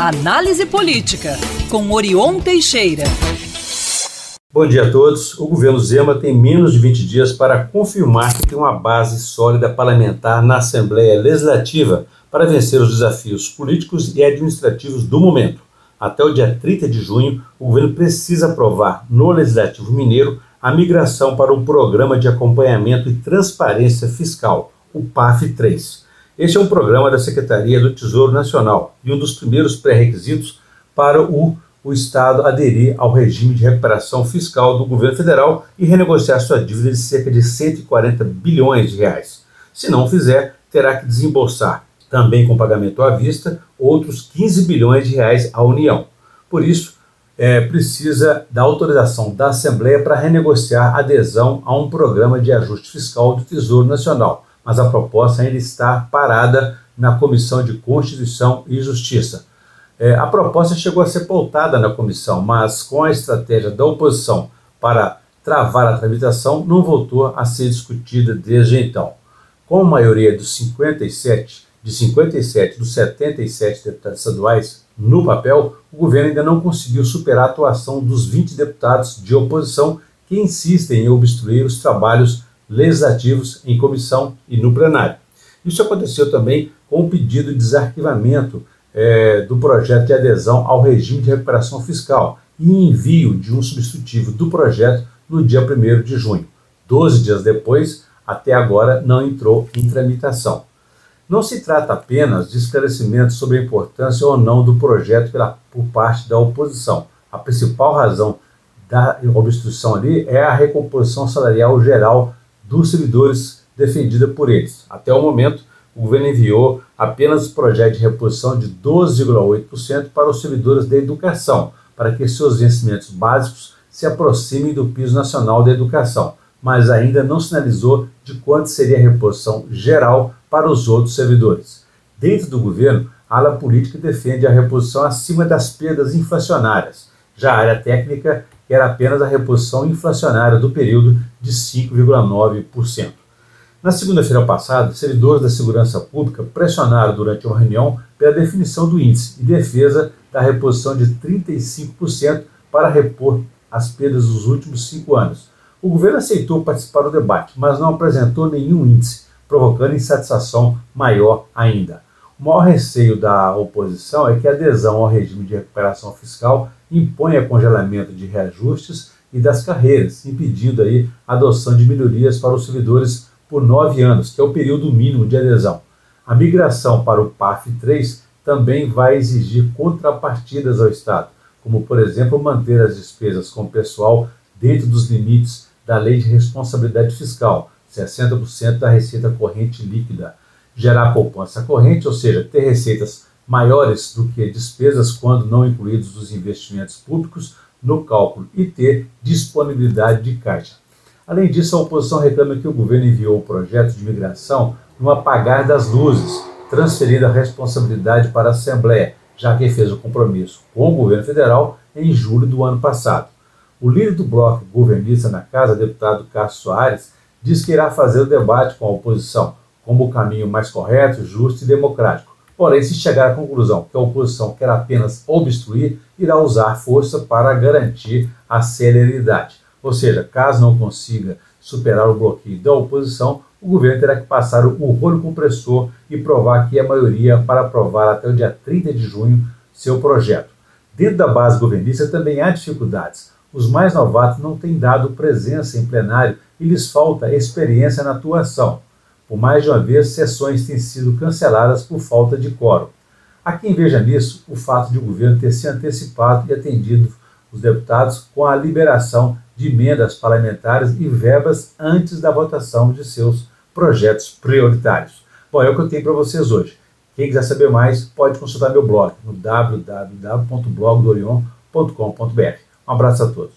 Análise Política, com Orion Teixeira. Bom dia a todos. O governo Zema tem menos de 20 dias para confirmar que tem uma base sólida parlamentar na Assembleia Legislativa para vencer os desafios políticos e administrativos do momento. Até o dia 30 de junho, o governo precisa aprovar no Legislativo Mineiro a migração para o Programa de Acompanhamento e Transparência Fiscal, o PAF-3. Este é um programa da Secretaria do Tesouro Nacional e um dos primeiros pré-requisitos para o, o Estado aderir ao regime de recuperação fiscal do governo federal e renegociar sua dívida de cerca de 140 bilhões de reais. Se não fizer, terá que desembolsar, também com pagamento à vista, outros 15 bilhões de reais à União. Por isso, é, precisa da autorização da Assembleia para renegociar adesão a um programa de ajuste fiscal do Tesouro Nacional mas a proposta ainda está parada na Comissão de Constituição e Justiça. É, a proposta chegou a ser pautada na comissão, mas com a estratégia da oposição para travar a tramitação, não voltou a ser discutida desde então. Com a maioria dos 57, de 57 dos 77 deputados estaduais no papel, o governo ainda não conseguiu superar a atuação dos 20 deputados de oposição que insistem em obstruir os trabalhos legislativos em comissão e no plenário. Isso aconteceu também com o pedido de desarquivamento é, do projeto de adesão ao regime de recuperação fiscal e envio de um substitutivo do projeto no dia 1 de junho. Doze dias depois, até agora não entrou em tramitação. Não se trata apenas de esclarecimento sobre a importância ou não do projeto pela, por parte da oposição. A principal razão da obstrução ali é a recomposição salarial geral dos servidores defendida por eles. Até o momento, o governo enviou apenas o projeto de reposição de 12,8% para os servidores da educação, para que seus vencimentos básicos se aproximem do piso nacional da educação, mas ainda não sinalizou de quanto seria a reposição geral para os outros servidores. Dentro do governo, a ala política defende a reposição acima das perdas inflacionárias. Já a área técnica que era apenas a reposição inflacionária do período de 5,9%. Na segunda-feira passada, servidores da segurança pública pressionaram durante uma reunião pela definição do índice e defesa da reposição de 35% para repor as perdas dos últimos cinco anos. O governo aceitou participar do debate, mas não apresentou nenhum índice, provocando insatisfação maior ainda. O maior receio da oposição é que a adesão ao regime de recuperação fiscal imponha congelamento de reajustes e das carreiras, impedindo aí a adoção de melhorias para os servidores por nove anos, que é o período mínimo de adesão. A migração para o PAF 3 também vai exigir contrapartidas ao Estado, como, por exemplo, manter as despesas com o pessoal dentro dos limites da Lei de Responsabilidade Fiscal, 60% da receita corrente líquida gerar poupança corrente, ou seja, ter receitas maiores do que despesas quando não incluídos os investimentos públicos no cálculo e ter disponibilidade de caixa. Além disso, a oposição reclama que o governo enviou o projeto de migração no apagar das luzes, transferindo a responsabilidade para a Assembleia, já que fez o compromisso com o governo federal em julho do ano passado. O líder do bloco governista na Casa, deputado Cássio Soares, diz que irá fazer o debate com a oposição, como o caminho mais correto, justo e democrático. Porém, se chegar à conclusão que a oposição quer apenas obstruir, irá usar força para garantir a celeridade. Ou seja, caso não consiga superar o bloqueio da oposição, o governo terá que passar o rolo compressor e provar que a maioria para aprovar até o dia 30 de junho seu projeto. Dentro da base governista também há dificuldades. Os mais novatos não têm dado presença em plenário e lhes falta experiência na atuação. Por mais de uma vez, sessões têm sido canceladas por falta de quórum. Há quem veja nisso o fato de o governo ter se antecipado e atendido os deputados com a liberação de emendas parlamentares e verbas antes da votação de seus projetos prioritários. Bom, é o que eu tenho para vocês hoje. Quem quiser saber mais, pode consultar meu blog no www.blogdorion.com.br. Um abraço a todos.